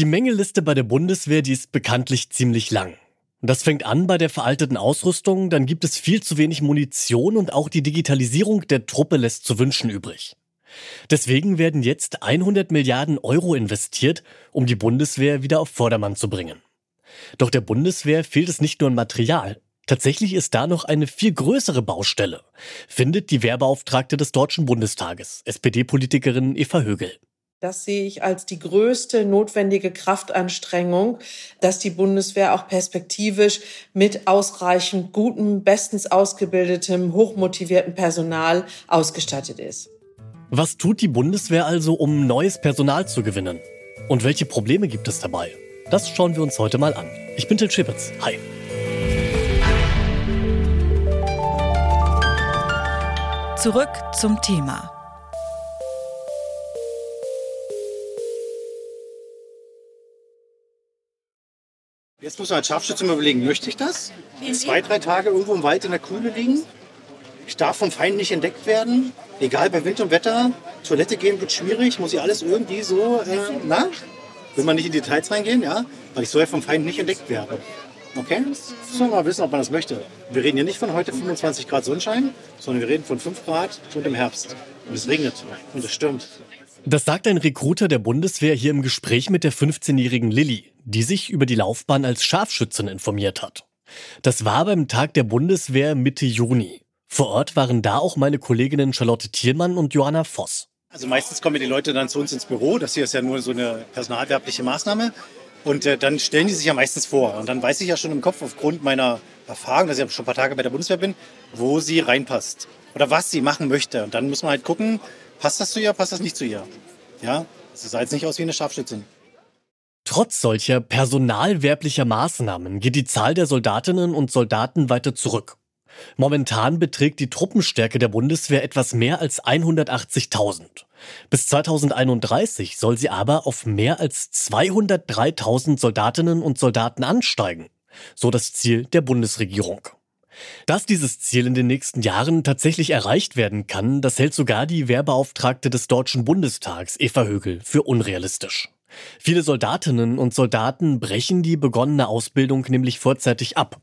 Die Mängelliste bei der Bundeswehr, die ist bekanntlich ziemlich lang. Das fängt an bei der veralteten Ausrüstung, dann gibt es viel zu wenig Munition und auch die Digitalisierung der Truppe lässt zu wünschen übrig. Deswegen werden jetzt 100 Milliarden Euro investiert, um die Bundeswehr wieder auf Vordermann zu bringen. Doch der Bundeswehr fehlt es nicht nur an Material. Tatsächlich ist da noch eine viel größere Baustelle, findet die Wehrbeauftragte des Deutschen Bundestages, SPD-Politikerin Eva Högel. Das sehe ich als die größte notwendige Kraftanstrengung, dass die Bundeswehr auch perspektivisch mit ausreichend gutem, bestens ausgebildetem, hochmotivierten Personal ausgestattet ist. Was tut die Bundeswehr also, um neues Personal zu gewinnen? Und welche Probleme gibt es dabei? Das schauen wir uns heute mal an. Ich bin Till Schipitz. Hi. Zurück zum Thema. Jetzt muss man als Scharfschütze mal überlegen, möchte ich das? Zwei, drei Tage irgendwo im Wald in der Kühle liegen? Ich darf vom Feind nicht entdeckt werden. Egal bei Wind und Wetter. Toilette gehen wird schwierig. Muss ich alles irgendwie so, äh, na? Will man nicht in Details reingehen, ja? Weil ich soll ja vom Feind nicht entdeckt werden. Okay? Man mal wissen, ob man das möchte. Wir reden hier nicht von heute 25 Grad Sonnenschein, sondern wir reden von 5 Grad und im Herbst. Und es regnet und es stürmt. Das sagt ein Rekruter der Bundeswehr hier im Gespräch mit der 15-jährigen Lilly, die sich über die Laufbahn als Scharfschützin informiert hat. Das war beim Tag der Bundeswehr Mitte Juni. Vor Ort waren da auch meine Kolleginnen Charlotte Thielmann und Johanna Voss. Also meistens kommen die Leute dann zu uns ins Büro. Das hier ist ja nur so eine personalwerbliche Maßnahme. Und äh, dann stellen die sich ja meistens vor. Und dann weiß ich ja schon im Kopf aufgrund meiner Erfahrung, dass ich schon ein paar Tage bei der Bundeswehr bin, wo sie reinpasst. Oder was sie machen möchte. Und dann muss man halt gucken, Passt das zu ihr, passt das nicht zu ihr? Ja, sie sah jetzt nicht aus wie eine Scharfschützin. Trotz solcher personalwerblicher Maßnahmen geht die Zahl der Soldatinnen und Soldaten weiter zurück. Momentan beträgt die Truppenstärke der Bundeswehr etwas mehr als 180.000. Bis 2031 soll sie aber auf mehr als 203.000 Soldatinnen und Soldaten ansteigen. So das Ziel der Bundesregierung. Dass dieses Ziel in den nächsten Jahren tatsächlich erreicht werden kann, das hält sogar die Wehrbeauftragte des Deutschen Bundestags, Eva Högel, für unrealistisch. Viele Soldatinnen und Soldaten brechen die begonnene Ausbildung nämlich vorzeitig ab.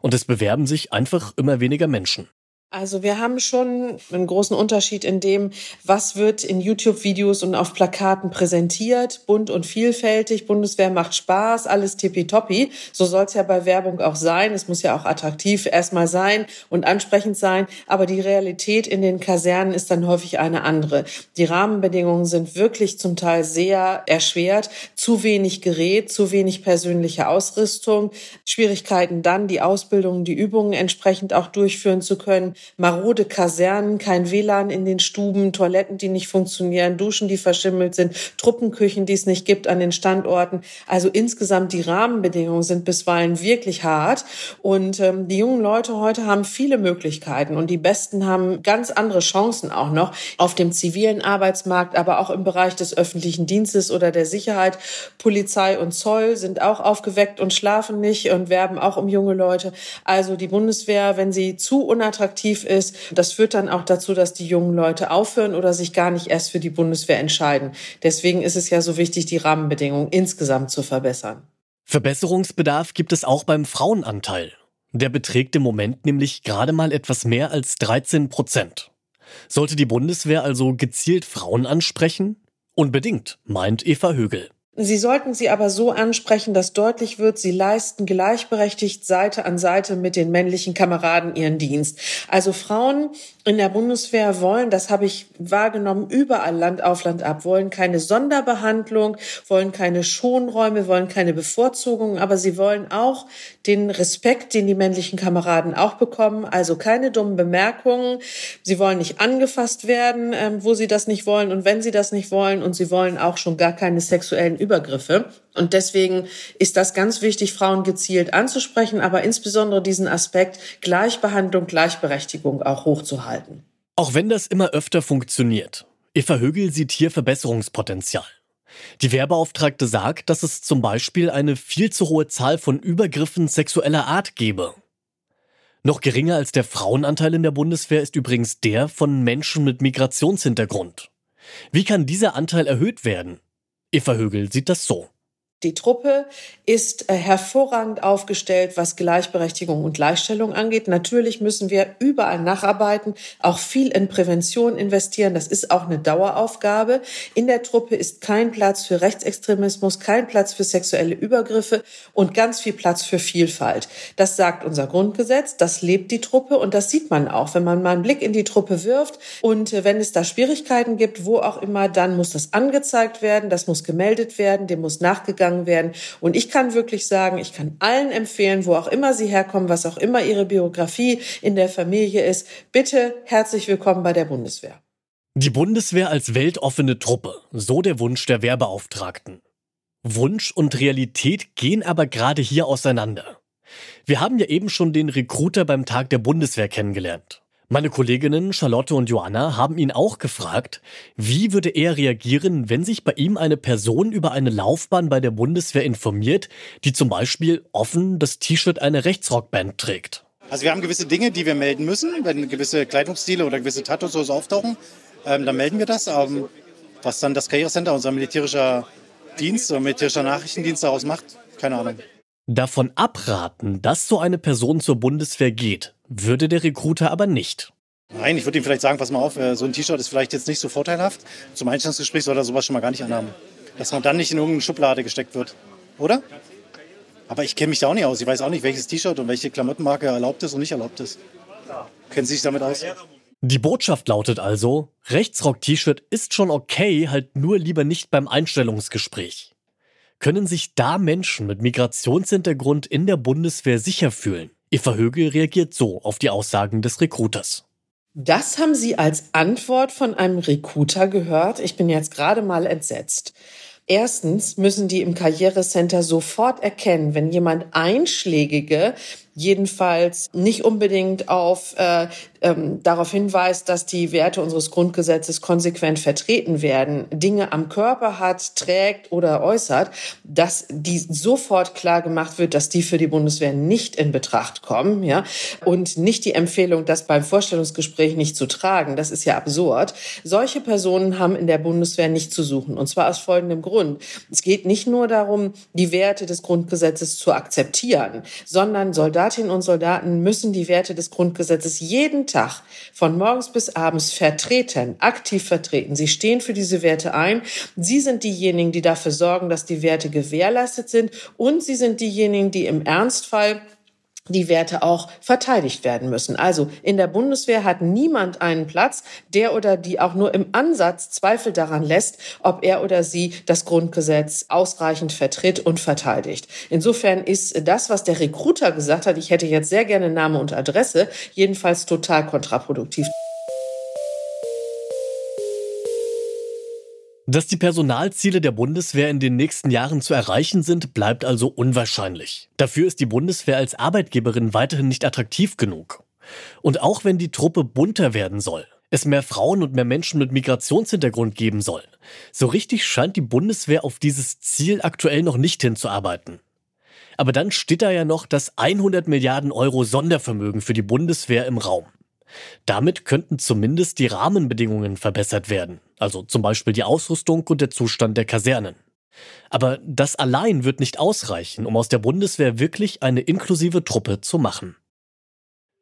Und es bewerben sich einfach immer weniger Menschen. Also wir haben schon einen großen Unterschied in dem, was wird in YouTube-Videos und auf Plakaten präsentiert, bunt und vielfältig. Bundeswehr macht Spaß, alles tippitoppi. So soll es ja bei Werbung auch sein. Es muss ja auch attraktiv erstmal sein und ansprechend sein. Aber die Realität in den Kasernen ist dann häufig eine andere. Die Rahmenbedingungen sind wirklich zum Teil sehr erschwert. Zu wenig Gerät, zu wenig persönliche Ausrüstung. Schwierigkeiten dann, die Ausbildung, die Übungen entsprechend auch durchführen zu können marode Kasernen, kein WLAN in den Stuben, Toiletten, die nicht funktionieren, Duschen, die verschimmelt sind, Truppenküchen, die es nicht gibt an den Standorten. Also insgesamt die Rahmenbedingungen sind bisweilen wirklich hart. Und ähm, die jungen Leute heute haben viele Möglichkeiten und die Besten haben ganz andere Chancen auch noch auf dem zivilen Arbeitsmarkt, aber auch im Bereich des öffentlichen Dienstes oder der Sicherheit. Polizei und Zoll sind auch aufgeweckt und schlafen nicht und werben auch um junge Leute. Also die Bundeswehr, wenn sie zu unattraktiv attraktiv ist. Das führt dann auch dazu, dass die jungen Leute aufhören oder sich gar nicht erst für die Bundeswehr entscheiden. Deswegen ist es ja so wichtig, die Rahmenbedingungen insgesamt zu verbessern. Verbesserungsbedarf gibt es auch beim Frauenanteil. Der beträgt im Moment nämlich gerade mal etwas mehr als 13 Prozent. Sollte die Bundeswehr also gezielt Frauen ansprechen? Unbedingt, meint Eva Högel. Sie sollten sie aber so ansprechen, dass deutlich wird, sie leisten gleichberechtigt Seite an Seite mit den männlichen Kameraden ihren Dienst. Also Frauen in der Bundeswehr wollen, das habe ich wahrgenommen, überall Land auf Land ab, wollen keine Sonderbehandlung, wollen keine Schonräume, wollen keine Bevorzugung, aber sie wollen auch den Respekt, den die männlichen Kameraden auch bekommen, also keine dummen Bemerkungen. Sie wollen nicht angefasst werden, ähm, wo sie das nicht wollen und wenn sie das nicht wollen und sie wollen auch schon gar keine sexuellen Übergriffe. Und deswegen ist das ganz wichtig, Frauen gezielt anzusprechen, aber insbesondere diesen Aspekt Gleichbehandlung, Gleichberechtigung auch hochzuhalten. Auch wenn das immer öfter funktioniert, Eva Högel sieht hier Verbesserungspotenzial. Die Wehrbeauftragte sagt, dass es zum Beispiel eine viel zu hohe Zahl von Übergriffen sexueller Art gebe. Noch geringer als der Frauenanteil in der Bundeswehr ist übrigens der von Menschen mit Migrationshintergrund. Wie kann dieser Anteil erhöht werden? Eva Högel sieht das so. Die Truppe ist äh, hervorragend aufgestellt, was Gleichberechtigung und Gleichstellung angeht. Natürlich müssen wir überall nacharbeiten, auch viel in Prävention investieren. Das ist auch eine Daueraufgabe. In der Truppe ist kein Platz für Rechtsextremismus, kein Platz für sexuelle Übergriffe und ganz viel Platz für Vielfalt. Das sagt unser Grundgesetz, das lebt die Truppe und das sieht man auch, wenn man mal einen Blick in die Truppe wirft. Und äh, wenn es da Schwierigkeiten gibt, wo auch immer, dann muss das angezeigt werden, das muss gemeldet werden, dem muss nachgegangen angegangen werden. Und ich kann wirklich sagen, ich kann allen empfehlen, wo auch immer sie herkommen, was auch immer ihre Biografie in der Familie ist, bitte herzlich willkommen bei der Bundeswehr. Die Bundeswehr als weltoffene Truppe, so der Wunsch der Wehrbeauftragten. Wunsch und Realität gehen aber gerade hier auseinander. Wir haben ja eben schon den Recruiter beim Tag der Bundeswehr kennengelernt. Meine Kolleginnen Charlotte und Joanna haben ihn auch gefragt, wie würde er reagieren, wenn sich bei ihm eine Person über eine Laufbahn bei der Bundeswehr informiert, die zum Beispiel offen das T-Shirt einer Rechtsrockband trägt. Also wir haben gewisse Dinge, die wir melden müssen, wenn gewisse Kleidungsstile oder gewisse Tattoos auftauchen, ähm, dann melden wir das. Ähm, was dann das Karrierecenter, unser militärischer Dienst oder militärischer Nachrichtendienst daraus macht, keine Ahnung. Davon abraten, dass so eine Person zur Bundeswehr geht, würde der Recruiter aber nicht. Nein, ich würde ihm vielleicht sagen, pass mal auf, äh, so ein T-Shirt ist vielleicht jetzt nicht so vorteilhaft. Zum Einstellungsgespräch soll er sowas schon mal gar nicht anhaben. Dass man dann nicht in irgendeine Schublade gesteckt wird. Oder? Aber ich kenne mich da auch nicht aus. Ich weiß auch nicht, welches T-Shirt und welche Klamottenmarke erlaubt ist und nicht erlaubt ist. Kennen Sie sich damit aus? Die Botschaft lautet also, Rechtsrock-T-Shirt ist schon okay, halt nur lieber nicht beim Einstellungsgespräch. Können sich da Menschen mit Migrationshintergrund in der Bundeswehr sicher fühlen? Eva Högel reagiert so auf die Aussagen des Recruiters. Das haben Sie als Antwort von einem Recruiter gehört. Ich bin jetzt gerade mal entsetzt. Erstens müssen die im Karrierecenter sofort erkennen, wenn jemand einschlägige, jedenfalls nicht unbedingt auf äh, ähm, darauf hinweist, dass die Werte unseres Grundgesetzes konsequent vertreten werden, Dinge am Körper hat, trägt oder äußert, dass die sofort klar gemacht wird, dass die für die Bundeswehr nicht in Betracht kommen, ja, und nicht die Empfehlung, das beim Vorstellungsgespräch nicht zu tragen. Das ist ja absurd. Solche Personen haben in der Bundeswehr nicht zu suchen. Und zwar aus folgendem Grund. Es geht nicht nur darum, die Werte des Grundgesetzes zu akzeptieren, sondern Soldatinnen und Soldaten müssen die Werte des Grundgesetzes jeden Tag von morgens bis abends vertreten, aktiv vertreten. Sie stehen für diese Werte ein. Sie sind diejenigen, die dafür sorgen, dass die Werte gewährleistet sind. Und sie sind diejenigen, die im Ernstfall die Werte auch verteidigt werden müssen. Also in der Bundeswehr hat niemand einen Platz, der oder die auch nur im Ansatz Zweifel daran lässt, ob er oder sie das Grundgesetz ausreichend vertritt und verteidigt. Insofern ist das, was der Recruiter gesagt hat, ich hätte jetzt sehr gerne Name und Adresse, jedenfalls total kontraproduktiv. Dass die Personalziele der Bundeswehr in den nächsten Jahren zu erreichen sind, bleibt also unwahrscheinlich. Dafür ist die Bundeswehr als Arbeitgeberin weiterhin nicht attraktiv genug. Und auch wenn die Truppe bunter werden soll, es mehr Frauen und mehr Menschen mit Migrationshintergrund geben soll, so richtig scheint die Bundeswehr auf dieses Ziel aktuell noch nicht hinzuarbeiten. Aber dann steht da ja noch das 100 Milliarden Euro Sondervermögen für die Bundeswehr im Raum. Damit könnten zumindest die Rahmenbedingungen verbessert werden, also zum Beispiel die Ausrüstung und der Zustand der Kasernen. Aber das allein wird nicht ausreichen, um aus der Bundeswehr wirklich eine inklusive Truppe zu machen.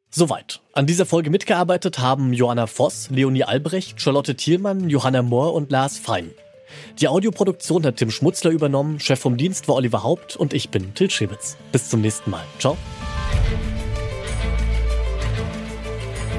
Soweit. An dieser Folge mitgearbeitet haben Johanna Voss, Leonie Albrecht, Charlotte Thielmann, Johanna Mohr und Lars Fein. Die Audioproduktion hat Tim Schmutzler übernommen, Chef vom Dienst war Oliver Haupt und ich bin Til Schewitz. Bis zum nächsten Mal. Ciao.